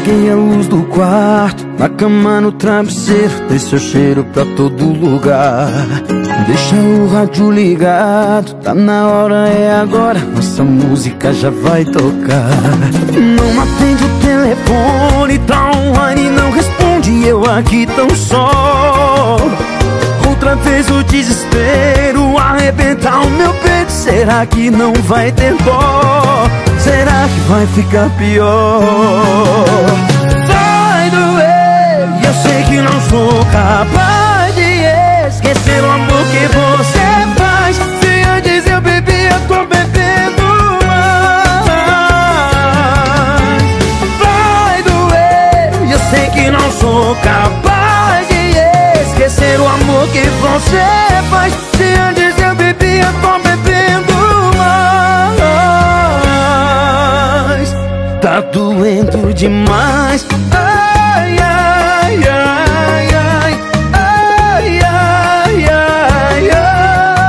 Apaguei a luz do quarto, na cama no travesseiro, dei seu cheiro pra todo lugar. Deixa o rádio ligado, tá na hora, é agora, nossa música já vai tocar. Não atende o telefone, tá online, não responde, eu aqui tão só. Outra vez o desespero arrebenta o meu peito, será que não vai ter dó? Será que vai ficar pior? Vai doer, e eu sei que não sou capaz de esquecer o amor que você faz. Se antes eu bebia, tô bebendo mais. Vai doer, e eu sei que não sou capaz de esquecer o amor que você faz. Se antes eu bebia, tô bebendo mais. Tá doendo demais. Ai, ai, ai, ai. Ai, ai, ai, ai.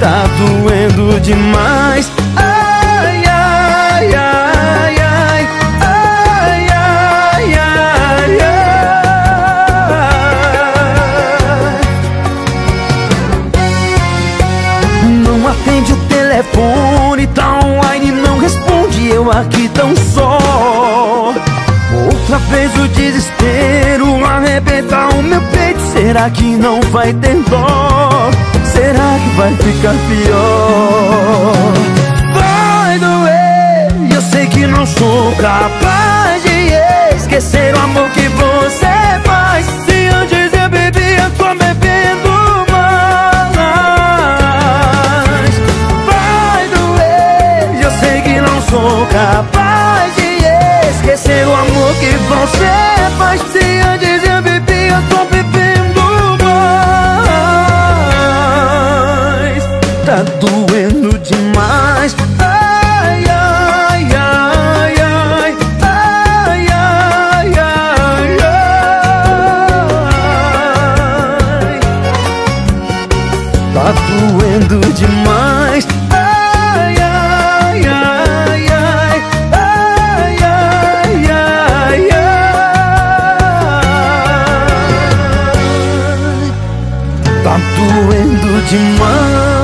Tá doendo demais. Ai, ai, ai, ai. Ai, ai, ai, ai. Não atende o telefone, tá online, não responde, eu aqui tão só. Outra vez o desespero arrebenta o meu peito, será que não vai ter dó? Será que vai ficar pior? Sou capaz de esquecer o amor que você faz. Se antes eu bebia, tô bebendo mais. Tá doendo demais. Ai, ai, ai, ai. Ai, ai, ai, ai. Tá doendo demais. doendo demais.